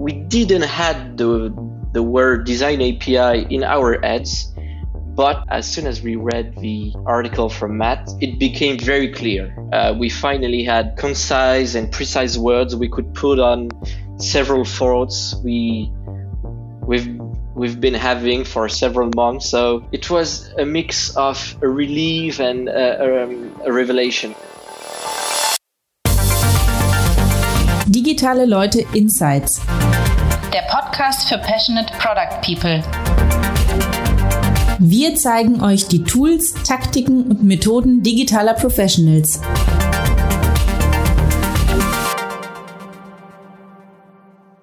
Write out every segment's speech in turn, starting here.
we didn't had the the word design API in our heads, but as soon as we read the article from Matt, it became very clear. Uh, we finally had concise and precise words we could put on several thoughts we we've we've been having for several months. So it was a mix of a relief and a, um, a revelation. Digitale Leute Insights. Der Podcast für passionate Product People. Wir zeigen euch die Tools, Taktiken und Methoden digitaler Professionals.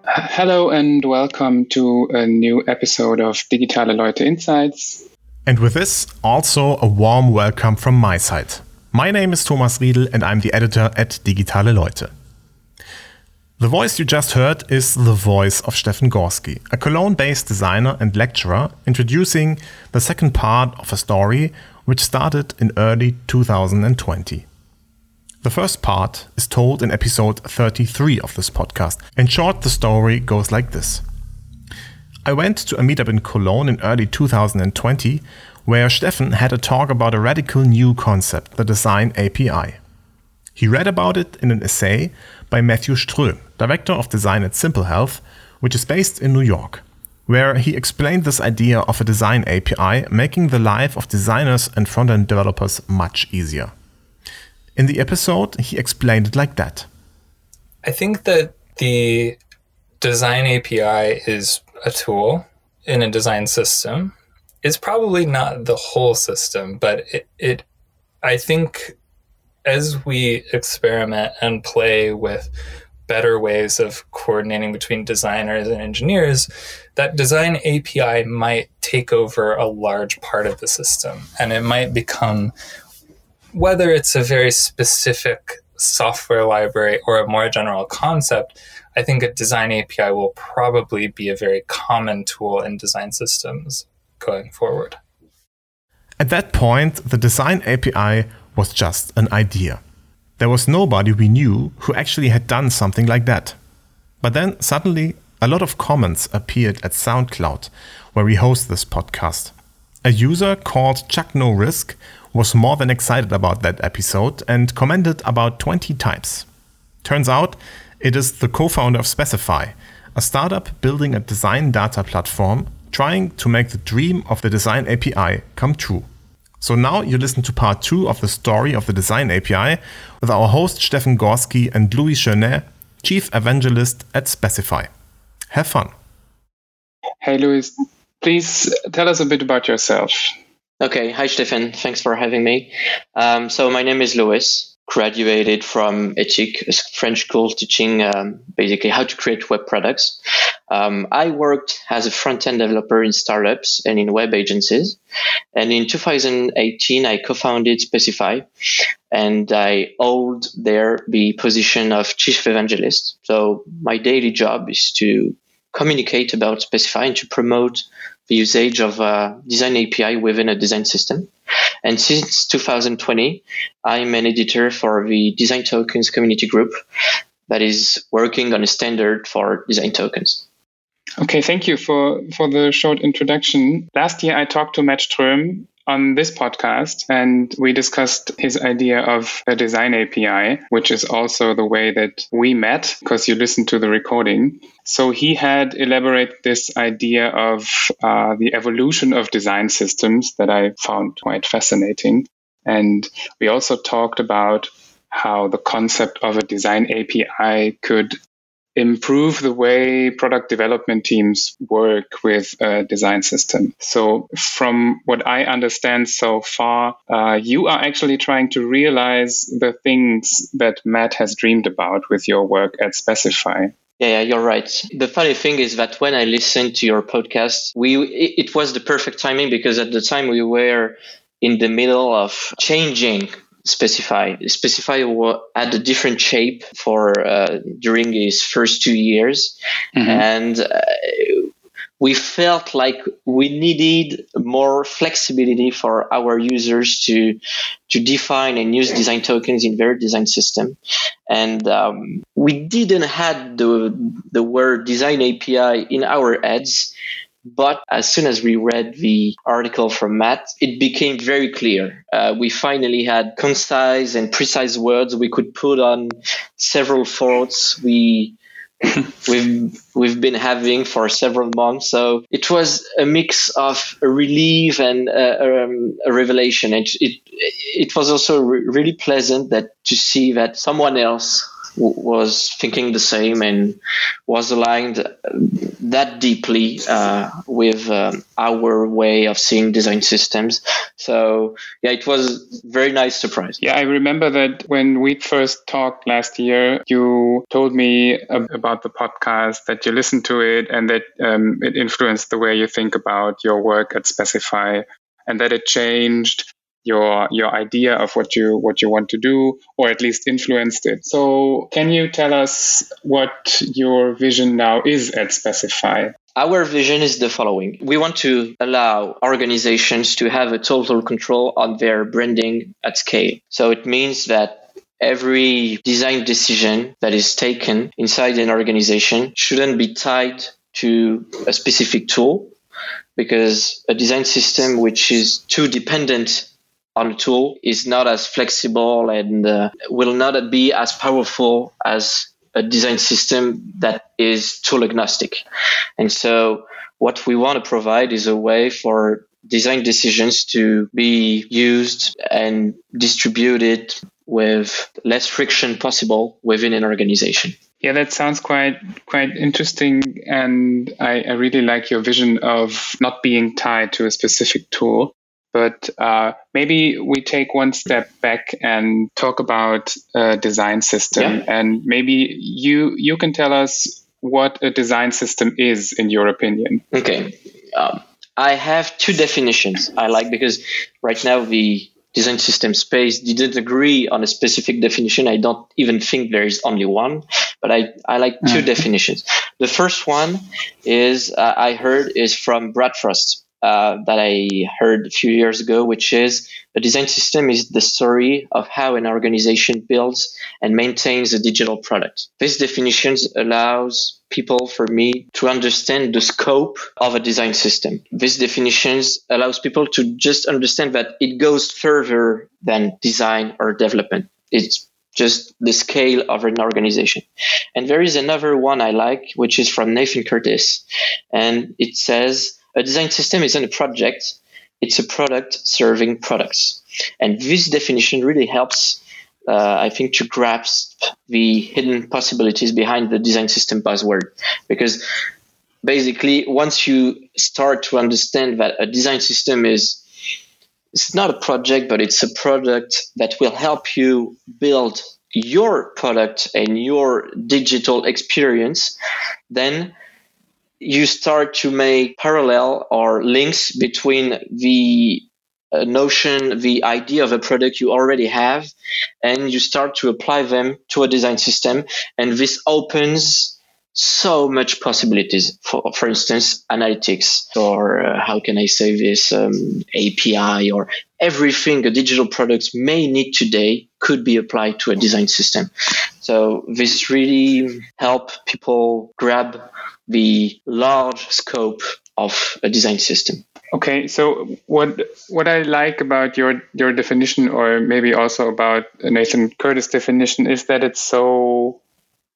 Hello and welcome to a new episode of Digitale Leute Insights. And with this, also a warm welcome from my side. My name is Thomas Riedel and I'm the editor at Digitale Leute. The voice you just heard is the voice of Stefan Gorski, a Cologne based designer and lecturer, introducing the second part of a story which started in early 2020. The first part is told in episode 33 of this podcast. In short, the story goes like this I went to a meetup in Cologne in early 2020 where Stefan had a talk about a radical new concept, the Design API. He read about it in an essay by Matthew Ström, Director of Design at Simple Health, which is based in New York, where he explained this idea of a design API making the life of designers and front end developers much easier. In the episode, he explained it like that. I think that the design API is a tool in a design system. It's probably not the whole system, but it, it I think as we experiment and play with better ways of coordinating between designers and engineers, that design API might take over a large part of the system. And it might become, whether it's a very specific software library or a more general concept, I think a design API will probably be a very common tool in design systems going forward. At that point, the design API was just an idea. There was nobody we knew who actually had done something like that. But then suddenly, a lot of comments appeared at SoundCloud, where we host this podcast. A user called Chuck No Risk was more than excited about that episode and commented about 20 times. Turns out, it is the co founder of Specify, a startup building a design data platform trying to make the dream of the design API come true. So now you listen to part two of the story of the Design API with our host Stefan Gorski and Louis Chenais, Chief Evangelist at Specify. Have fun. Hey, Louis, please tell us a bit about yourself. Okay, hi Stefan. Thanks for having me. Um, so my name is Louis graduated from HETIC, a French school teaching um, basically how to create web products. Um, I worked as a front end developer in startups and in web agencies. And in 2018, I co founded Specify and I hold there the position of chief evangelist. So my daily job is to communicate about Specify and to promote the usage of a design API within a design system. And since 2020, I'm an editor for the Design Tokens community group that is working on a standard for design tokens. Okay, thank you for, for the short introduction. Last year, I talked to Matt Ström on this podcast and we discussed his idea of a design API, which is also the way that we met because you listened to the recording. So he had elaborated this idea of uh, the evolution of design systems that I found quite fascinating. And we also talked about how the concept of a design API could improve the way product development teams work with a design system. So, from what I understand so far, uh, you are actually trying to realize the things that Matt has dreamed about with your work at Specify. Yeah, yeah, you're right. The funny thing is that when I listened to your podcast, we it, it was the perfect timing because at the time we were in the middle of changing Specify. Specify had a different shape for uh, during his first two years, mm-hmm. and uh, we felt like we needed more flexibility for our users to to define and use design tokens in their design system. And um, we didn't had the the word design API in our ads, but as soon as we read the article from Matt, it became very clear. Uh, we finally had concise and precise words we could put on several thoughts we we've we've been having for several months. So it was a mix of a relief and uh, um, a revelation. And it it was also re- really pleasant that to see that someone else was thinking the same and was aligned that deeply uh, with um, our way of seeing design systems. So yeah, it was very nice surprise. Yeah, I remember that when we first talked last year, you told me about the podcast that you listened to it and that um, it influenced the way you think about your work at Specify and that it changed your your idea of what you what you want to do or at least influenced it so can you tell us what your vision now is at specify our vision is the following. We want to allow organizations to have a total control on their branding at scale. So it means that every design decision that is taken inside an organization shouldn't be tied to a specific tool because a design system which is too dependent on a tool is not as flexible and uh, will not be as powerful as a design system that is tool agnostic. And so what we want to provide is a way for design decisions to be used and distributed with less friction possible within an organization. Yeah, that sounds quite quite interesting, and I, I really like your vision of not being tied to a specific tool. But uh, maybe we take one step back and talk about a design system, yeah. and maybe you you can tell us what a design system is in your opinion. Okay, um, I have two definitions I like because right now the design system space didn't agree on a specific definition. I don't even think there is only one, but I, I like two mm. definitions. The first one is uh, I heard is from Brad Frost uh, that I heard a few years ago, which is a design system is the story of how an organization builds and maintains a digital product. This definition allows people for me to understand the scope of a design system. This definition allows people to just understand that it goes further than design or development. It's just the scale of an organization. And there is another one I like, which is from Nathan Curtis. And it says, a design system isn't a project, it's a product serving products. And this definition really helps, uh, I think, to grasp the hidden possibilities behind the design system buzzword. Because basically, once you start to understand that a design system is it's not a project, but it's a product that will help you build your product and your digital experience, then you start to make parallel or links between the uh, notion, the idea of a product you already have, and you start to apply them to a design system. And this opens so much possibilities for, for instance, analytics or uh, how can I say this, um, API or everything a digital product may need today could be applied to a design system. So this really help people grab the large scope of a design system. Okay, so what what I like about your your definition, or maybe also about Nathan Curtis' definition, is that it's so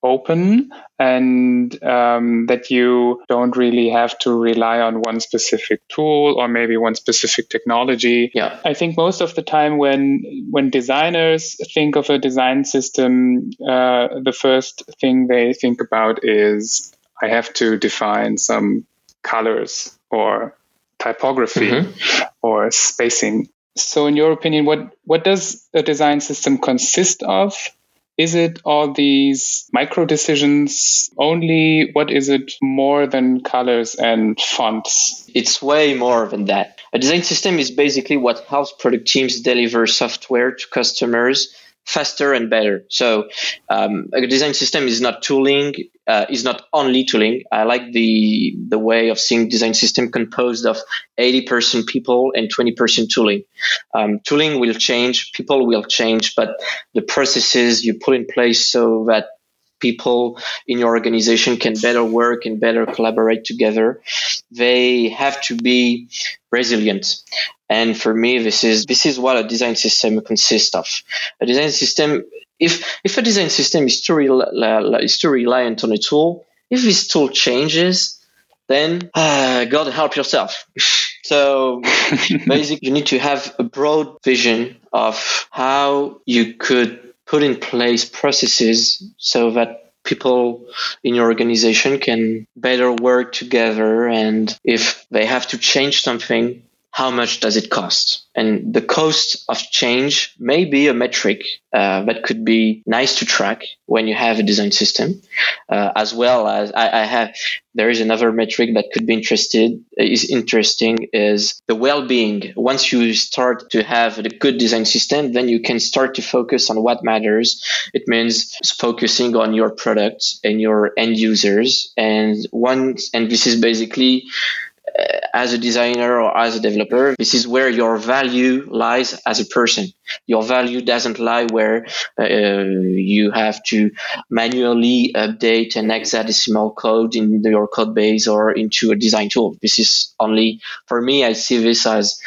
open and um, that you don't really have to rely on one specific tool or maybe one specific technology. Yeah. I think most of the time when when designers think of a design system, uh, the first thing they think about is I have to define some colors or typography mm-hmm. or spacing. So, in your opinion, what, what does a design system consist of? Is it all these micro decisions only? What is it more than colors and fonts? It's way more than that. A design system is basically what helps product teams deliver software to customers faster and better. So um, a design system is not tooling, uh, is not only tooling. I like the the way of seeing design system composed of 80% people and 20% tooling. Um, tooling will change, people will change, but the processes you put in place so that people in your organization can better work and better collaborate together they have to be resilient and for me this is this is what a design system consists of. A design system if if a design system is too, is too reliant on a tool if this tool changes then uh, god help yourself. So basically you need to have a broad vision of how you could put in place processes so that people in your organization can better work together. And if they have to change something how much does it cost? And the cost of change may be a metric uh, that could be nice to track when you have a design system, uh, as well as I, I, have. There is another metric that could be interested is interesting is the well-being. Once you start to have a good design system, then you can start to focus on what matters. It means focusing on your products and your end users, and once and this is basically as a designer or as a developer, this is where your value lies as a person. Your value doesn't lie where uh, you have to manually update an hexadecimal code in your code base or into a design tool. This is only, for me, I see this as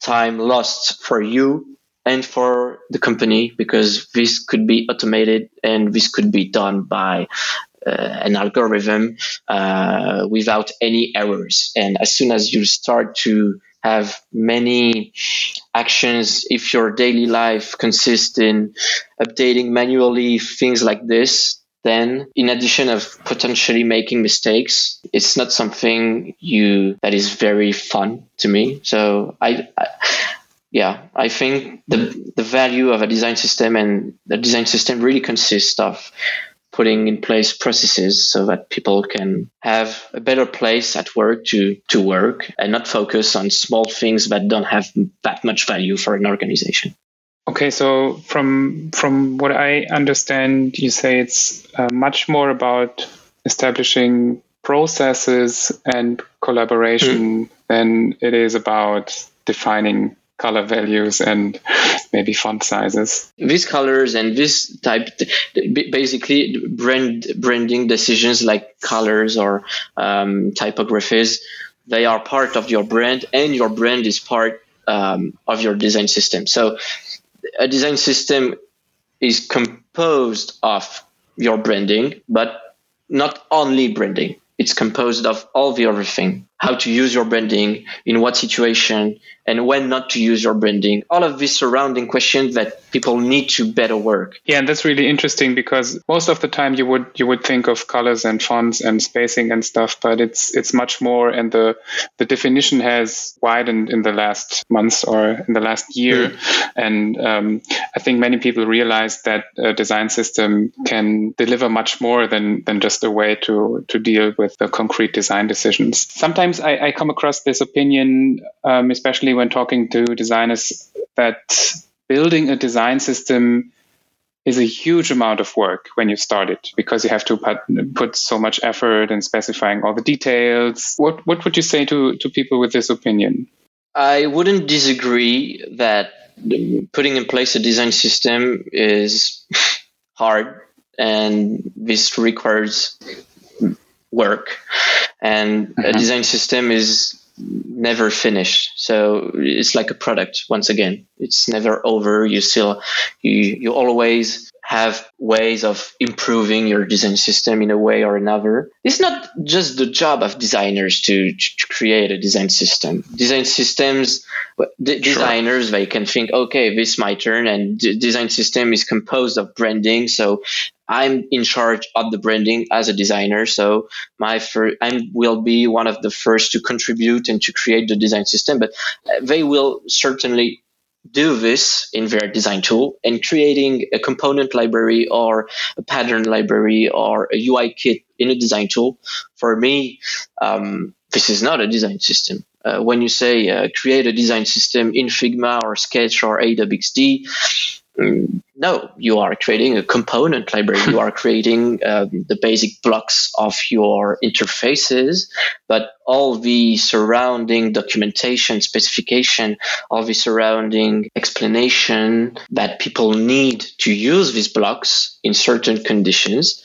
time lost for you and for the company because this could be automated and this could be done by uh, an algorithm uh, without any errors. And as soon as you start to have many actions, if your daily life consists in updating manually things like this, then in addition of potentially making mistakes it's not something you that is very fun to me so i, I yeah i think the the value of a design system and the design system really consists of putting in place processes so that people can have a better place at work to, to work and not focus on small things that don't have that much value for an organization. Okay, so from from what I understand, you say it's uh, much more about establishing processes and collaboration mm. than it is about defining color values and maybe font sizes. These colors and this type, basically brand branding decisions like colors or um, typographies, they are part of your brand, and your brand is part um, of your design system. So, a design system is composed of your branding, but not only branding. It's composed of all the other things how to use your branding, in what situation, and when not to use your branding. All of these surrounding questions that people need to better work. Yeah, and that's really interesting because most of the time you would you would think of colors and fonts and spacing and stuff, but it's it's much more, and the the definition has widened in the last months or in the last year, mm. and um, I think many people realize that a design system can deliver much more than than just a way to to deal with the concrete design decisions. Sometimes sometimes I, I come across this opinion, um, especially when talking to designers, that building a design system is a huge amount of work when you start it because you have to put, put so much effort in specifying all the details. What what would you say to, to people with this opinion? I wouldn't disagree that putting in place a design system is hard and this requires work and mm-hmm. a design system is never finished so it's like a product once again it's never over you still you you always have ways of improving your design system in a way or another. It's not just the job of designers to, to create a design system. Design systems, d- sure. designers, they can think, okay, this is my turn, and d- design system is composed of branding. So I'm in charge of the branding as a designer. So my fir- I will be one of the first to contribute and to create the design system, but they will certainly do this in their design tool and creating a component library or a pattern library or a UI kit in a design tool. For me, um, this is not a design system. Uh, when you say uh, create a design system in Figma or Sketch or Adobe XD, Mm, no, you are creating a component library. you are creating um, the basic blocks of your interfaces, but all the surrounding documentation, specification, all the surrounding explanation that people need to use these blocks in certain conditions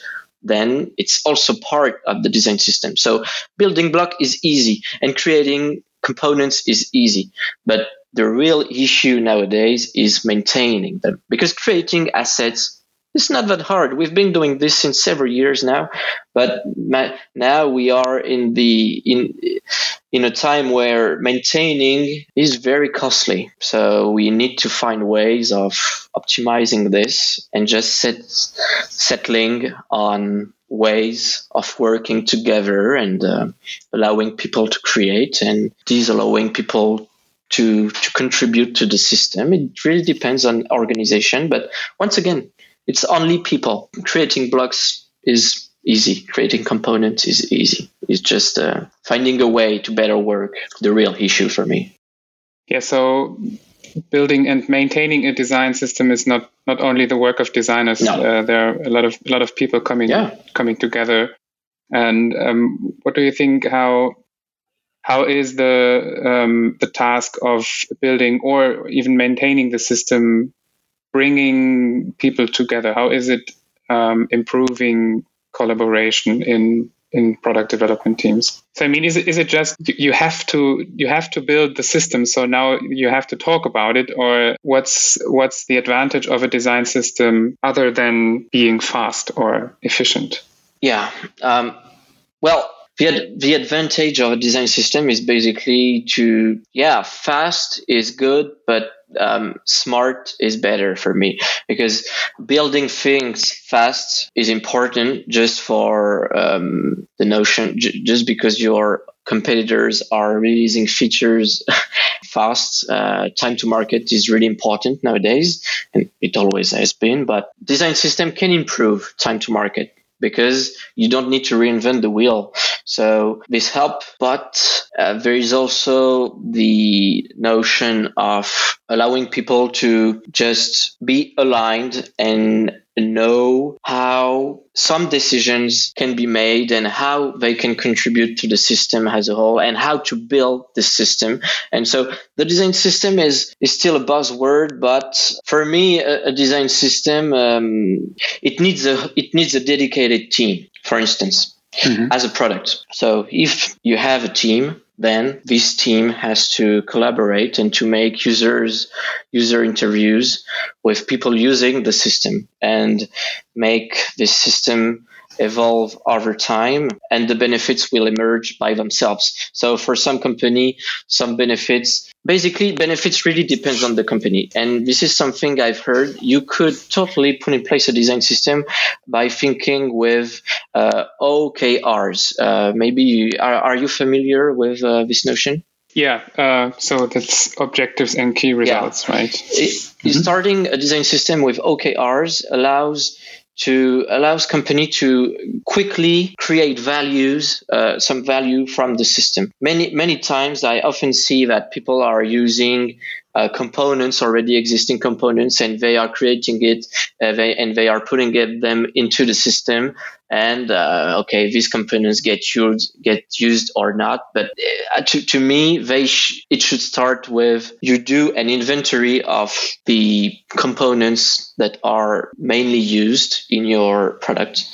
then it's also part of the design system. So building block is easy and creating components is easy, but the real issue nowadays is maintaining them because creating assets is not that hard. We've been doing this since several years now, but now we are in the in in a time where maintaining is very costly. So we need to find ways of optimizing this and just set, settling on ways of working together and uh, allowing people to create and disallowing people to to contribute to the system. It really depends on organization, but once again, it's only people. Creating blocks is easy. Creating components is easy. It's just uh, finding a way to better work. The real issue for me. Yeah. So building and maintaining a design system is not not only the work of designers. No. Uh, there are a lot of a lot of people coming yeah. coming together. And um, what do you think? How how is the um, the task of building or even maintaining the system bringing people together? How is it um, improving collaboration in in product development teams? So I mean, is it is it just you have to you have to build the system, so now you have to talk about it, or what's what's the advantage of a design system other than being fast or efficient? Yeah. Um, well, the, the advantage of a design system is basically to yeah fast is good but um, smart is better for me because building things fast is important just for um, the notion j- just because your competitors are releasing features fast uh, time to market is really important nowadays and it always has been but design system can improve time to market because you don't need to reinvent the wheel. So this help, but uh, there is also the notion of allowing people to just be aligned and know how some decisions can be made and how they can contribute to the system as a whole and how to build the system. And so the design system is, is still a buzzword, but for me, a, a design system, um, it needs a, it needs a dedicated team, for instance. Mm-hmm. As a product. So if you have a team then this team has to collaborate and to make users user interviews with people using the system and make this system evolve over time and the benefits will emerge by themselves. So for some company some benefits basically benefits really depends on the company and this is something i've heard you could totally put in place a design system by thinking with uh, okrs uh, maybe you, are, are you familiar with uh, this notion yeah, uh, so that's objectives and key results, yeah. right? It, mm-hmm. Starting a design system with OKRs allows to allows company to quickly create values, uh, some value from the system. Many many times, I often see that people are using uh, components, already existing components, and they are creating it, uh, they, and they are putting it, them into the system. And uh, okay, these components get used, get used or not. But uh, to, to me, they sh- it should start with you do an inventory of the components that are mainly used in your product,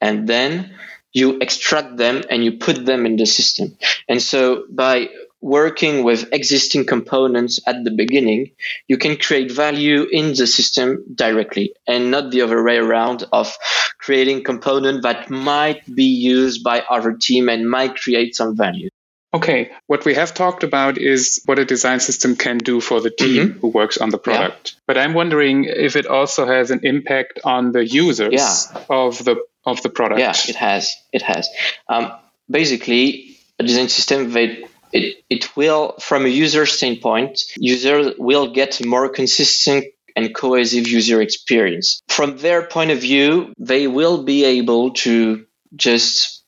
and then you extract them and you put them in the system. And so by working with existing components at the beginning, you can create value in the system directly and not the other way around of creating component that might be used by other team and might create some value. Okay, what we have talked about is what a design system can do for the team mm-hmm. who works on the product. Yeah. But I'm wondering if it also has an impact on the users yeah. of the of the product. Yeah, it has. It has. Um, basically, a design system that it, it will, from a user standpoint, user will get more consistent and cohesive user experience. From their point of view, they will be able to just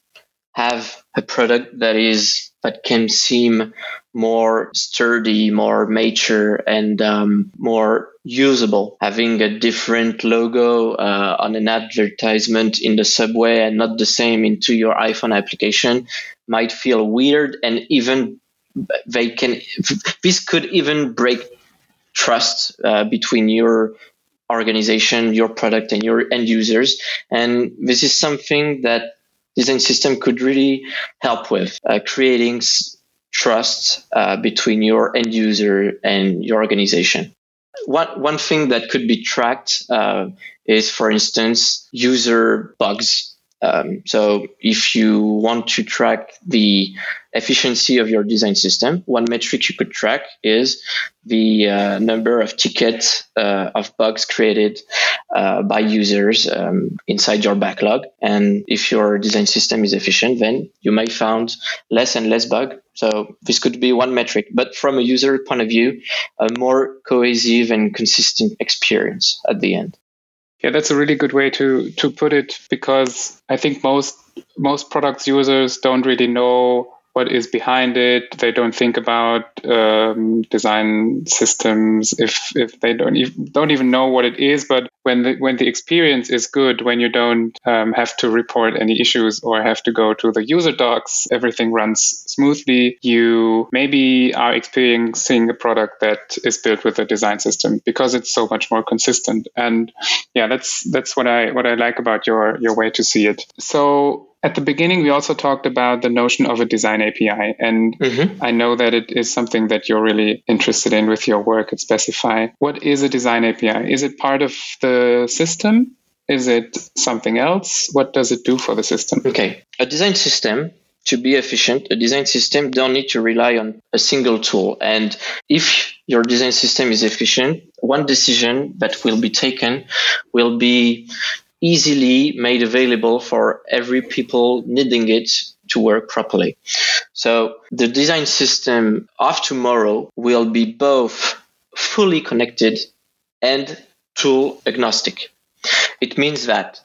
have a product that is that can seem more sturdy, more mature, and um, more usable. Having a different logo uh, on an advertisement in the subway and not the same into your iPhone application might feel weird, and even they can. This could even break trust uh, between your organization, your product, and your end users. And this is something that design system could really help with uh, creating s- trust uh, between your end user and your organization. One, one thing that could be tracked uh, is, for instance, user bugs um, so if you want to track the efficiency of your design system, one metric you could track is the uh, number of tickets uh, of bugs created uh, by users um, inside your backlog. And if your design system is efficient, then you may find less and less bug. So this could be one metric, but from a user point of view, a more cohesive and consistent experience at the end. Yeah, that's a really good way to to put it because I think most most products users don't really know what is behind it. They don't think about um, design systems if if they don't even, don't even know what it is. But when the when the experience is good, when you don't um, have to report any issues or have to go to the user docs, everything runs smoothly. You maybe are experiencing a product that is built with a design system because it's so much more consistent. And yeah, that's that's what I what I like about your your way to see it. So at the beginning, we also talked about the notion of a design API. And mm-hmm. I know that it is something that you're really interested in with your work at Specify. What is a design API? Is it part of the system? Is it something else? What does it do for the system? Okay. A design system to be efficient, a design system don't need to rely on a single tool. And if your design system is efficient, one decision that will be taken will be easily made available for every people needing it to work properly. So the design system of tomorrow will be both fully connected and tool agnostic. It means that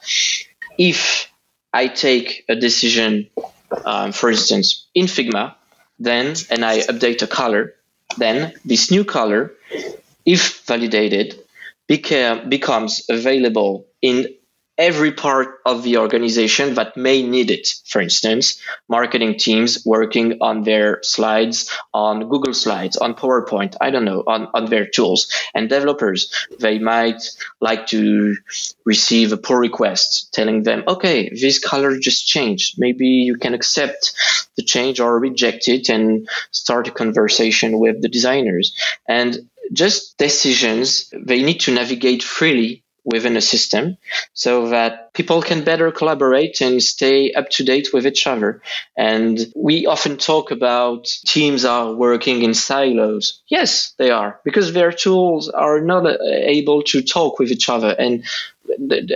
if I take a decision, um, for instance, in Figma, then and I update a color, then this new color, if validated, becomes available in every part of the organization that may need it. For instance, marketing teams working on their slides on Google Slides, on PowerPoint, I don't know, on, on their tools. And developers, they might like to receive a pull request telling them, okay, this color just changed. Maybe you can accept the change or reject it and start a conversation with the designers. And just decisions, they need to navigate freely within a system so that people can better collaborate and stay up to date with each other. And we often talk about teams are working in silos. Yes, they are because their tools are not uh, able to talk with each other. And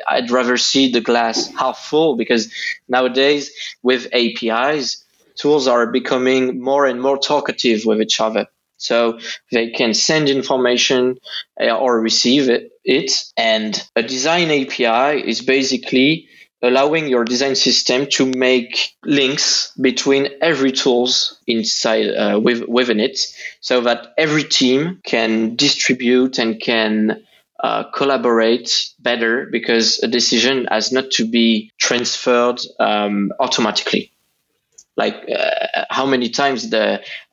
I'd rather see the glass half full because nowadays with APIs, tools are becoming more and more talkative with each other. So they can send information uh, or receive it, it. And a design API is basically allowing your design system to make links between every tools inside uh, with, within it so that every team can distribute and can uh, collaborate better because a decision has not to be transferred um, automatically like uh, how many times the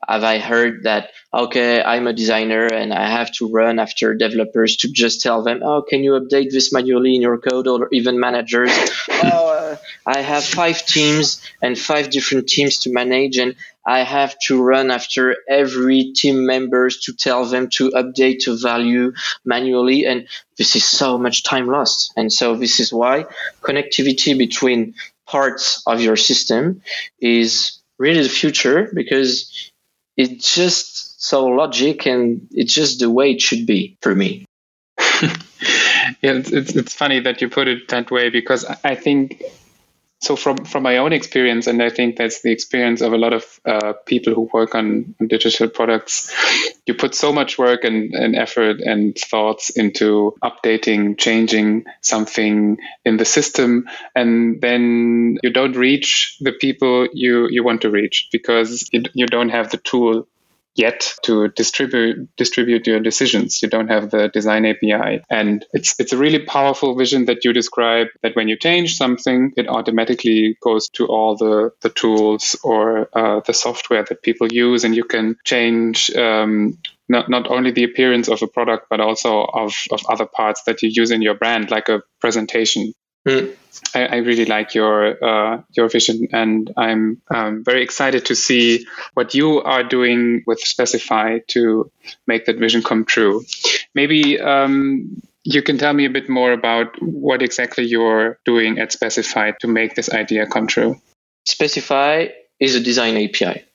have I heard that okay I'm a designer and I have to run after developers to just tell them oh can you update this manually in your code or even managers? Oh uh, I have five teams and five different teams to manage and I have to run after every team members to tell them to update a value manually and this is so much time lost. And so this is why connectivity between parts of your system is really the future because it's just so logic and it's just the way it should be for me. yeah, it's, it's, it's funny that you put it that way because I think so from from my own experience, and I think that's the experience of a lot of uh, people who work on, on, digital products, you put so much work and, and effort and thoughts into updating, changing something in the system, and then you don't reach the people you you want to reach because you, you don't have the tool yet to distribute distribute your decisions. You don't have the design API, and it's it's a really powerful vision that you describe. That when you change something, it automatically goes to all the the tools or uh, the software that people use, and you can change. Um, not, not only the appearance of a product, but also of, of other parts that you use in your brand, like a presentation. Mm. I, I, really like your uh, your vision, and I'm um, very excited to see what you are doing with Specify to make that vision come true. Maybe um, you can tell me a bit more about what exactly you're doing at Specify to make this idea come true. Specify is a design API.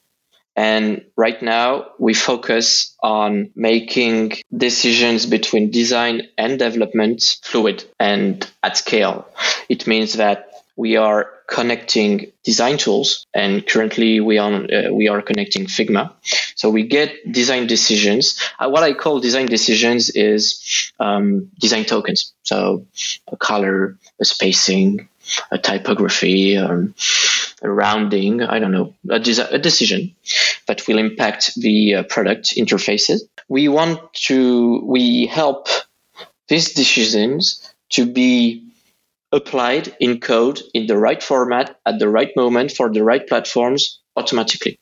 And right now, we focus on making decisions between design and development fluid and at scale. It means that we are connecting design tools and currently we are uh, we are connecting figma. So we get design decisions. Uh, what i call design decisions is um, design tokens. So a color a spacing a typography um, rounding, I don't know, a, a decision that will impact the uh, product interfaces. We want to, we help these decisions to be applied in code in the right format at the right moment for the right platforms automatically.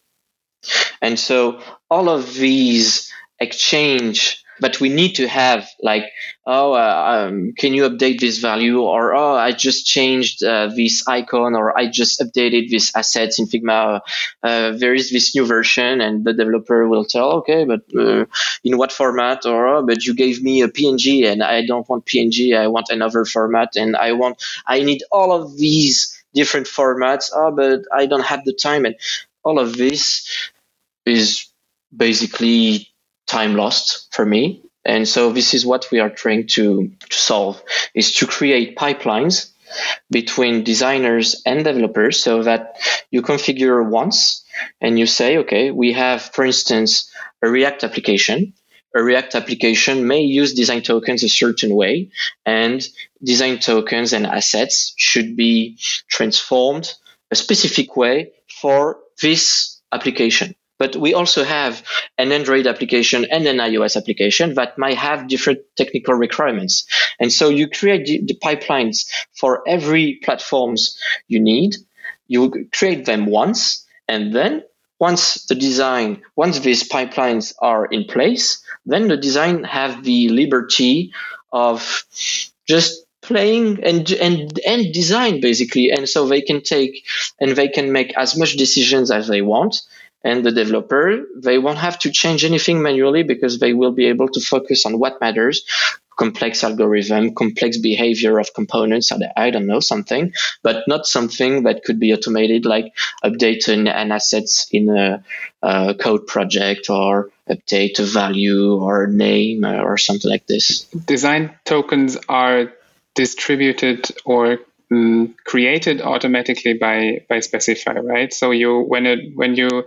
And so all of these exchange but we need to have like oh uh, um, can you update this value? Or oh i just changed uh, this icon or i just updated this assets in figma. Uh, there is this new version and the developer will tell okay but uh, in what format? Or oh, but you gave me a png and i don't want png i want another format and i want i need all of these different formats. Oh but i don't have the time. And all of this is basically time lost for me. And so this is what we are trying to, to solve is to create pipelines between designers and developers so that you configure once and you say, okay, we have, for instance, a React application. A React application may use design tokens a certain way, and design tokens and assets should be transformed a specific way for this application. But we also have an Android application and an iOS application that might have different technical requirements. And so you create the, the pipelines for every platforms you need. You create them once, and then once the design, once these pipelines are in place, then the design have the liberty of just playing and and and design basically and so they can take and they can make as much decisions as they want and the developer they won't have to change anything manually because they will be able to focus on what matters complex algorithm complex behavior of components or i don't know something but not something that could be automated like updating an assets in a, a code project or update a value or name or something like this. Design tokens are distributed or created automatically by by specify right? So you when it when you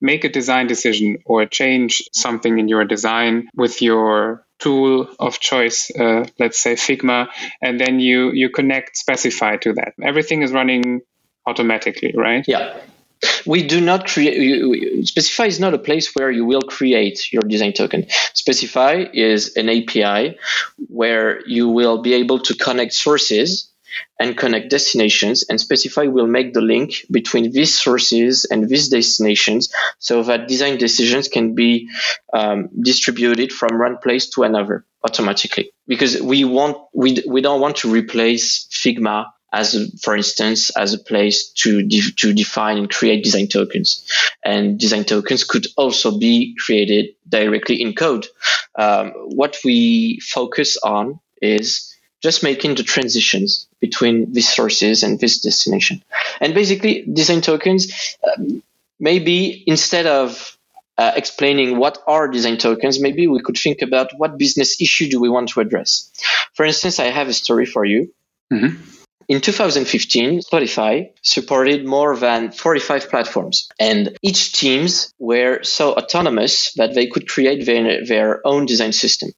make a design decision or change something in your design with your tool of choice uh, let's say figma and then you you connect specify to that. Everything is running automatically right? Yeah. We do not create specify is not a place where you will create your design token. Specify is an api where you will be able to connect sources and connect destinations and specify will make the link between these sources and these destinations so that design decisions can be um, distributed from one place to another automatically. Because we want we, we don't want to replace figma as a, for instance as a place to de- to define and create design tokens. And design tokens could also be created directly in code. Um, what we focus on is just making the transitions between these sources and this destination. And basically, design tokens, um, maybe instead of uh, explaining what are design tokens, maybe we could think about what business issue do we want to address. For instance, I have a story for you. Mm-hmm. In 2015, Spotify supported more than 45 platforms, and each teams were so autonomous that they could create their, their own design system.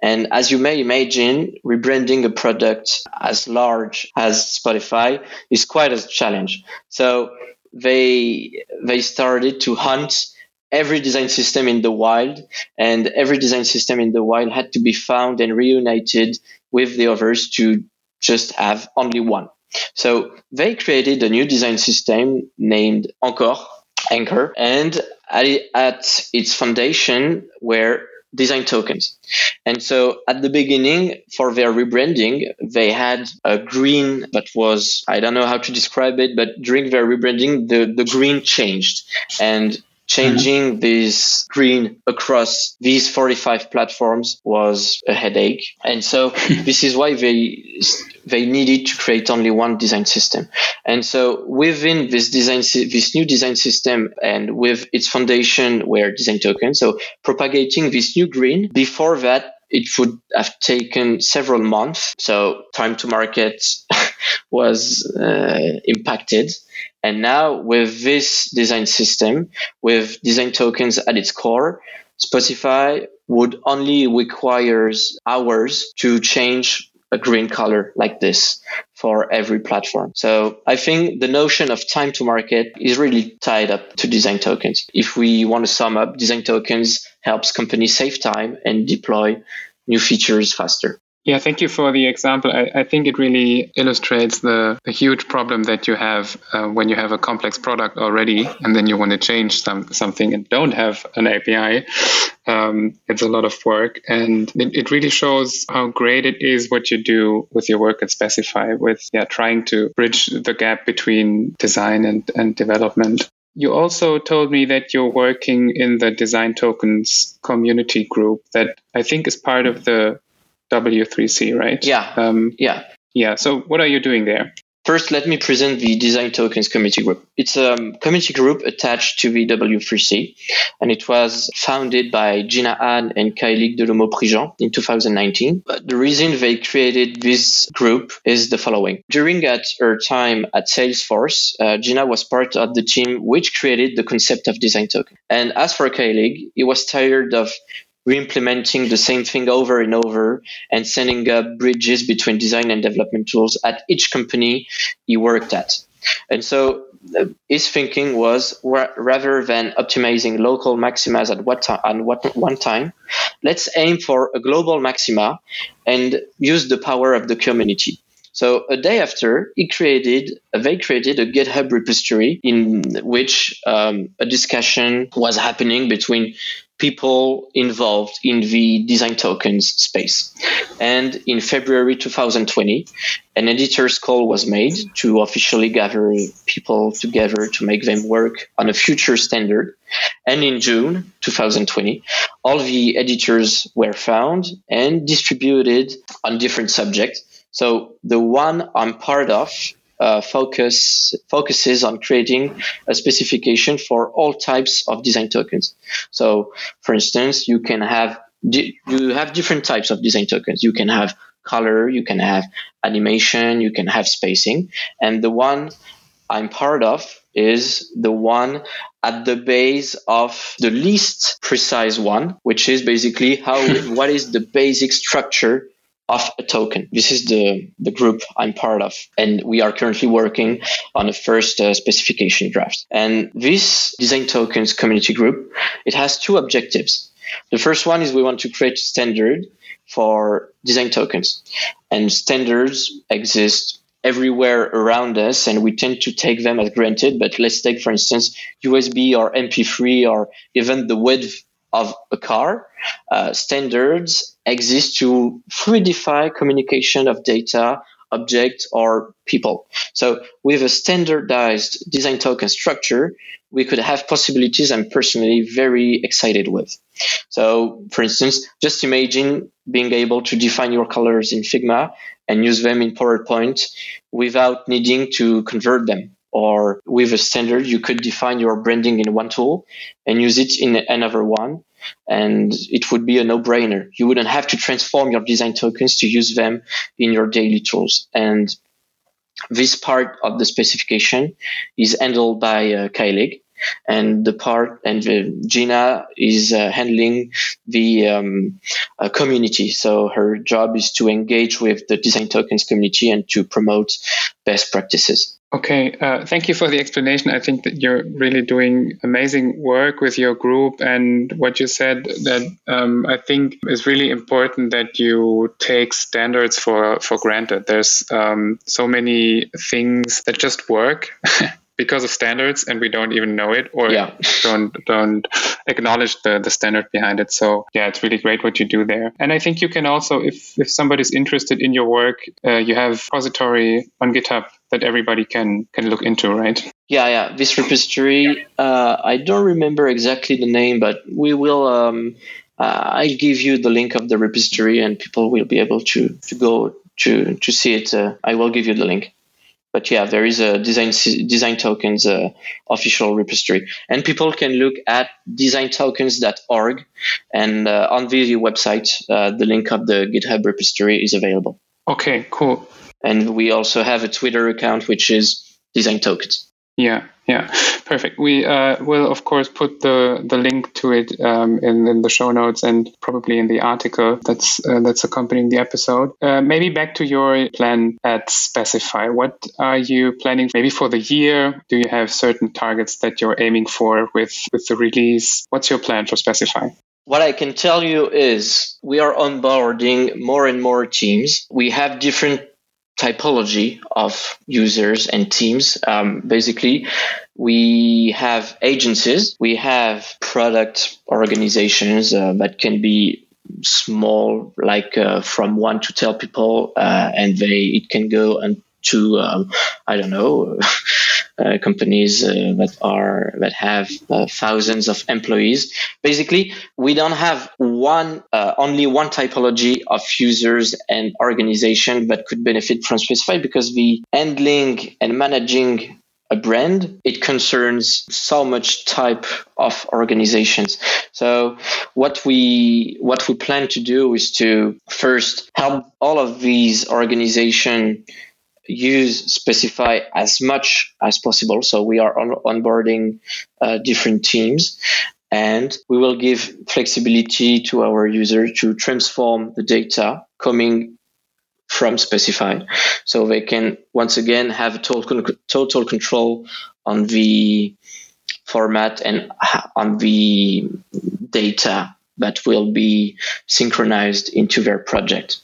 And as you may imagine, rebranding a product as large as Spotify is quite a challenge. So they they started to hunt every design system in the wild, and every design system in the wild had to be found and reunited with the others to just have only one. So they created a new design system named Encore, Anchor, and at, its foundation were design tokens. And so at the beginning for their rebranding, they had a green that was, I don't know how to describe it, but during their rebranding, the, the green changed. And changing mm-hmm. this green across these 45 platforms was a headache and so this is why they they needed to create only one design system and so within this design this new design system and with its foundation were design tokens so propagating this new green before that it would have taken several months so time to market was uh, impacted and now with this design system, with design tokens at its core, Spotify would only requires hours to change a green color like this for every platform. So I think the notion of time to market is really tied up to design tokens. If we want to sum up, design tokens helps companies save time and deploy new features faster. Yeah, thank you for the example. I, I think it really illustrates the, the huge problem that you have uh, when you have a complex product already and then you want to change some, something and don't have an API. Um, it's a lot of work and it, it, really shows how great it is what you do with your work at Specify with yeah, trying to bridge the gap between design and, and development. You also told me that you're working in the design tokens community group that I think is part of the W3C, right? Yeah. Um, yeah. Yeah. So what are you doing there? First, let me present the Design Tokens Community Group. It's a community group attached to the W3C, and it was founded by Jina Anne and Kaelig Deloumeau-Prigent in 2019. But the reason they created this group is the following. During at her time at Salesforce, uh, Gina was part of the team which created the concept of design token. And as for Kaelig, he was tired of re-implementing the same thing over and over and setting up bridges between design and development tools at each company he worked at. And so uh, his thinking was rather than optimizing local maximas at what time on what one time, let's aim for a global maxima and use the power of the community. So a day after, he created, they created a GitHub repository in which um, a discussion was happening between people involved in the design tokens space. And in February 2020, an editor's call was made to officially gather people together to make them work on a future standard. And in June 2020, all the editors were found and distributed on different subjects. So the one I'm part of uh, focus focuses on creating a specification for all types of design tokens. So, for instance, you can have you have different types of design tokens. You can have color, you can have animation, you can have spacing, and the one I'm part of is the one at the base of the least precise one, which is basically how what is the basic structure of a token. This is the, the group I'm part of. And we are currently working on a first uh, specification draft. And this design tokens community group, it has two objectives. The first one is we want to create standard for design tokens. And standards exist everywhere around us and we tend to take them as granted. But let's take, for instance, USB or MP3 or even the width of a car. Uh, standards exist to fluidify communication of data, objects, or people. So with a standardized design token structure, we could have possibilities I'm personally very excited with. So for instance, just imagine being able to define your colors in Figma and use them in PowerPoint without needing to convert them or with a standard, you could define your branding in one tool and use it in another one. And it would be a no brainer. You wouldn't have to transform your design tokens to use them in your daily tools. And this part of the specification is handled by uh, Kaelig, and the part and the, Jina is uh, handling the um, uh, community. So her job is to engage with the design tokens community and to promote best practices. Okay, uh, thank you for the explanation. I think that you're really doing amazing work with your group, and what you said that um, I think is really important that you take standards for for granted. There's um, so many things that just work. because of standards and we don't even know it or yeah. don't don't acknowledge the, the standard behind it so yeah it's really great what you do there and i think you can also if if somebody's interested in your work uh, you have repository on github that everybody can can look into, right? Yeah, yeah. This repository, uh, I don't remember exactly the name, but we will. Um, uh, I'll give you the link of the repository, and people will be able to to go to to see it. Uh, I will give you the link. But yeah, there is a design design tokens uh, official repository, and people can look at designtokens.org, and uh, on the website, uh, the link of the GitHub repository is available. Okay, cool. And we also have a Twitter account, which is Design Tokens. Yeah, yeah, perfect. We uh, will, of course, put the, the link to it um, in, in the show notes and probably in the article that's uh, that's accompanying the episode. Uh, maybe back to your plan at Specify. What are you planning maybe for the year? Do you have certain targets that you're aiming for with, with the release? What's your plan for Specify? What I can tell you is we are onboarding more and more teams. We have different typology of users and teams. Um, basically, we have agencies, we have product organizations uh, that can be small, like uh, from one to ten people, uh, and they it can go and to um, I don't know companies uh, that are that have uh, thousands of employees. Basically, we don't have one uh, only one typology of users and organization that could benefit from Specify because the handling and managing a brand it concerns so much type of organizations so what we what we plan to do is to first help all of these organizations use specify as much as possible. So we are on, onboarding uh, different teams and we will give flexibility to our user to transform the data coming from specify so they can once again have total, total control on the format and on the data that will be synchronized into their project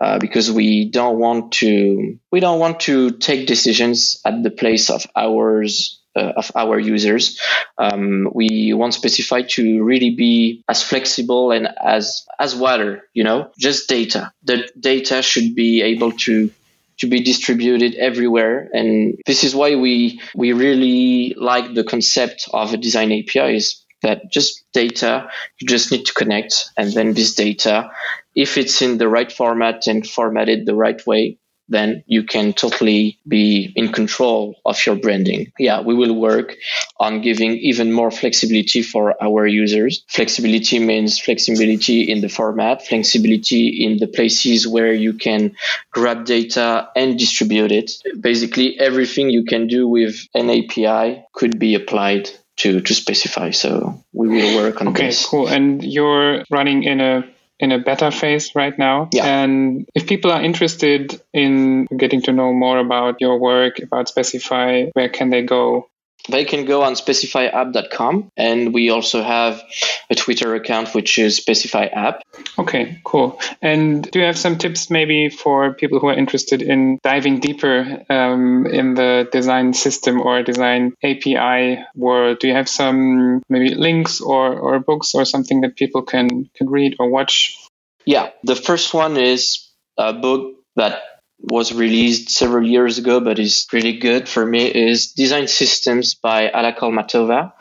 uh, because we don't want to we don't want to take decisions at the place of ours uh, of our users. Um, we want specify to really be as flexible and as as water, you know, just data. The data should be able to to be distributed everywhere and this is why we we really like the concept of a design api is that just data you just need to connect and then this data if it's in the right format and formatted the right way then you can totally be in control of your branding. Yeah, we will work on giving even more flexibility for our users. Flexibility means flexibility in the format, flexibility in the places where you can grab data and distribute it. Basically, everything you can do with an API could be applied to to specify. So we will work on okay, this. Okay, cool. And you're running in a in a beta phase right now. Yeah. And if people are interested in getting to know more about your work, about Specify, where can they go? They can go on specifyapp.com and we also have a twitter account which is specifyapp. Okay cool. And do you have some tips maybe for people who are interested in diving deeper um, in the design system or design api world? Do you have some maybe links or, or books or something that people can can read or watch? Yeah the first one is a book that was released several years ago, but is really good for me is Design Systems by Alla Kholmatova,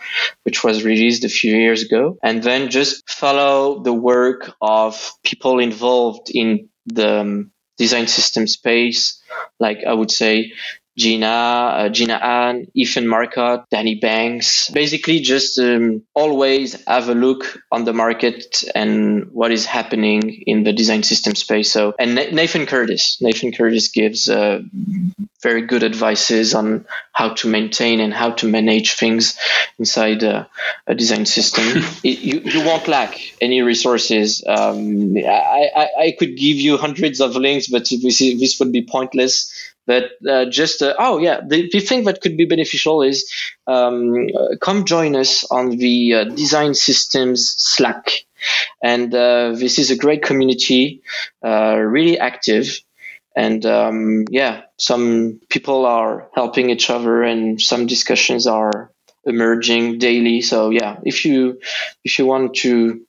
which was released a few years ago. And then just follow the work of people involved in the um, design system space. Like I would say Jina, uh, Jina Anne, Ethan Marcotte, Danny Banks. Basically, just um, always have a look on the market and what is happening in the design system space. So, and Nathan Curtis, Nathan Curtis gives uh, very good advices on how to maintain and how to manage things inside a, a design system. it, you, you won't lack any resources. Um, I, I, I, could give you hundreds of links, but this, this would be pointless. But uh, just, uh, oh yeah, the, the thing that could be beneficial is um, come join us on the uh, design systems Slack. And uh, this is a great community, uh, really active and um, yeah, some people are helping each other, and some discussions are emerging daily. So yeah, if you if you want to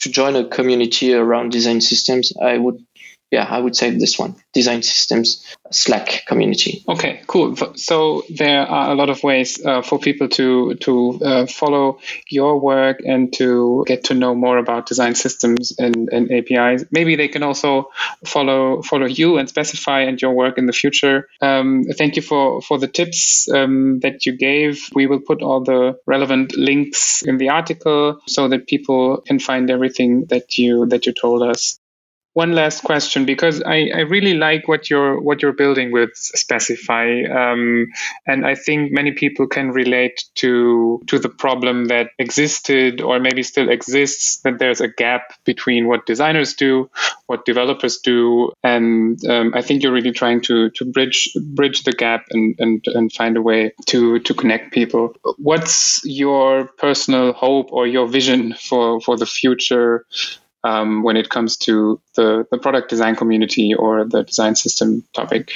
to join a community around design systems, I would yeah, I would say this one, design systems Slack community. Okay, cool. So there are a lot of ways uh, for people to to uh, follow your work and to get to know more about design systems and, and APIs. Maybe they can also follow follow you and specify and your work in the future. Um, thank you for for the tips um, that you gave. We will put all the relevant links in the article so that people can find everything that you that you told us one last question because I, I really like what you're what you're building with Specify, um, and I think many people can relate to to the problem that existed or maybe still exists that there's a gap between what designers do, what developers do, and um, I think you're really trying to to bridge bridge the gap and and, and find a way to to connect people. What's your personal hope or your vision for for the future? Um, when it comes to the, the product design community or the design system topic?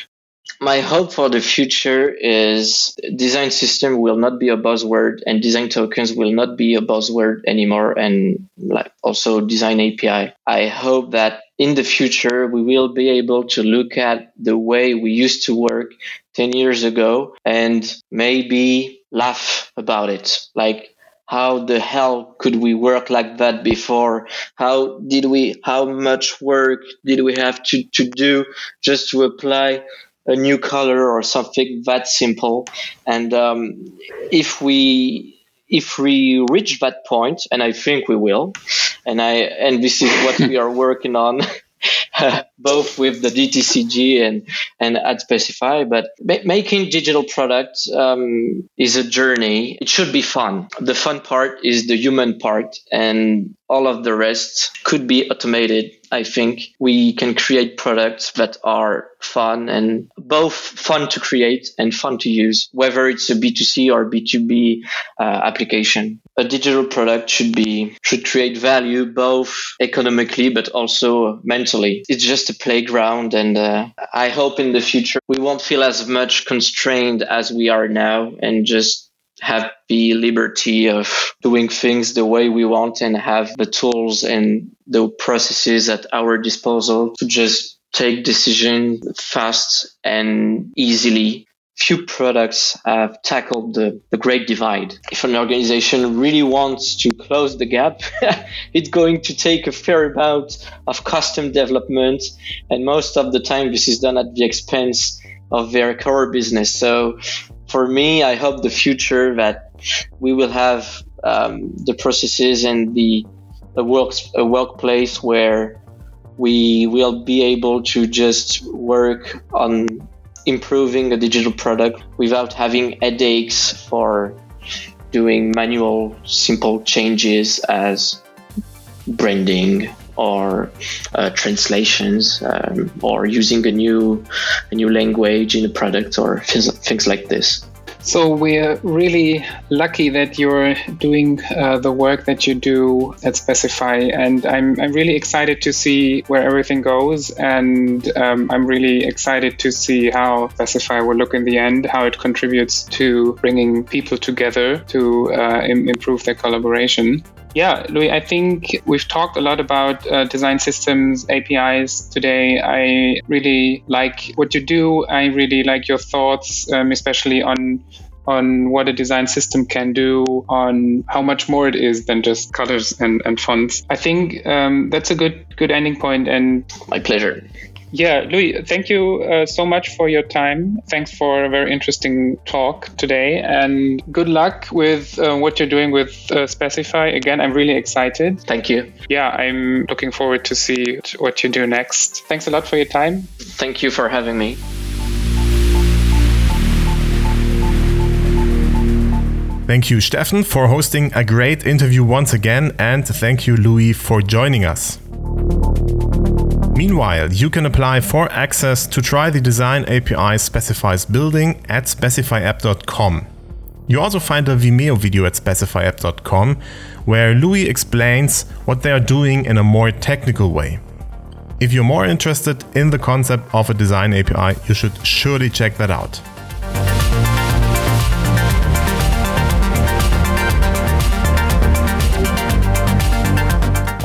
My hope for the future is design system will not be a buzzword and design tokens will not be a buzzword anymore and like also design API. I hope that in the future we will be able to look at the way we used to work 10 years ago and maybe laugh about it. Like how the hell could we work like that before? How did we how much work did we have to, to do just to apply a new color or something that simple? And um, if we if we reach that point and i think we will and i and this is what we are working on both with the DTCG and and at Specify. But ma- making digital products um, is a journey. It should be fun. The fun part is the human part, and all of the rest could be automated. I think we can create products that are fun and both fun to create and fun to use, whether it's a B2C or B2B uh, application. A digital product should be should create value both economically but also mentally. It's just a playground, and uh, I hope in the future we won't feel as much constrained as we are now, and just have the liberty of doing things the way we want and have the tools and the processes at our disposal to just take decision fast and easily few products have tackled the, the great divide. If an organization really wants to close the gap, it's going to take a fair amount of custom development. And most of the time, this is done at the expense of their core business. So for me, I hope the future that we will have um, the processes and the a work a workplace where we will be able to just work on improving a digital product without having headaches for doing manual simple changes as branding or uh, translations um, or using a new a new language in a product or things, like this. So we're really lucky that you're doing uh, the work that you do at Specify, and I'm I'm really excited to see where everything goes, and um, I'm really excited to see how Specify will look in the end, how it contributes to bringing people together to uh, Im- improve their collaboration. Yeah, Louis, I think we've talked a lot about uh, design systems, APIs today. I really like what you do. I really like your thoughts, um, especially on on what a design system can do, on how much more it is than just colors and, and fonts. I think um, that's a good good ending point. And my pleasure. Yeah, Louis, thank you uh, so much for your time. Thanks for a very interesting talk today, and good luck with uh, what you're doing with uh, Specify. Again, I'm really excited. Thank you. Yeah, I'm looking forward to see what you do next. Thanks a lot for your time. Thank you for having me. Thank you, Steffen, for hosting a great interview once again, and thank you, Louis, for joining us. Meanwhile, you can apply for access to try the Design API specifies building at specifyapp.com. You also find a Vimeo video at specifyapp.com where Louis explains what they are doing in a more technical way. If you're more interested in the concept of a design API, you should surely check that out.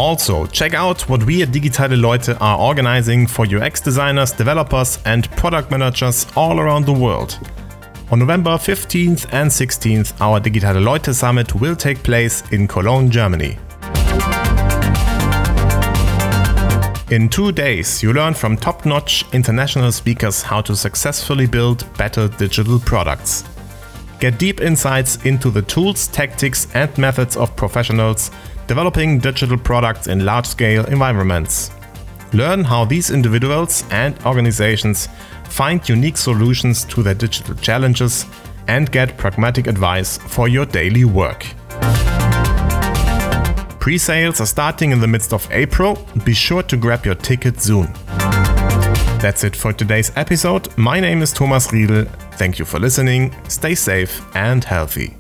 Also, check out what we at Digitale Leute are organizing for UX designers, developers, and product managers all around the world. On November 15th and 16th, our Digitale Leute Summit will take place in Cologne, Germany. In two days, you learn from top notch international speakers how to successfully build better digital products. Get deep insights into the tools, tactics, and methods of professionals developing digital products in large scale environments. Learn how these individuals and organizations find unique solutions to their digital challenges and get pragmatic advice for your daily work. Pre sales are starting in the midst of April. Be sure to grab your ticket soon. That's it for today's episode. My name is Thomas Riedel. Thank you for listening. Stay safe and healthy.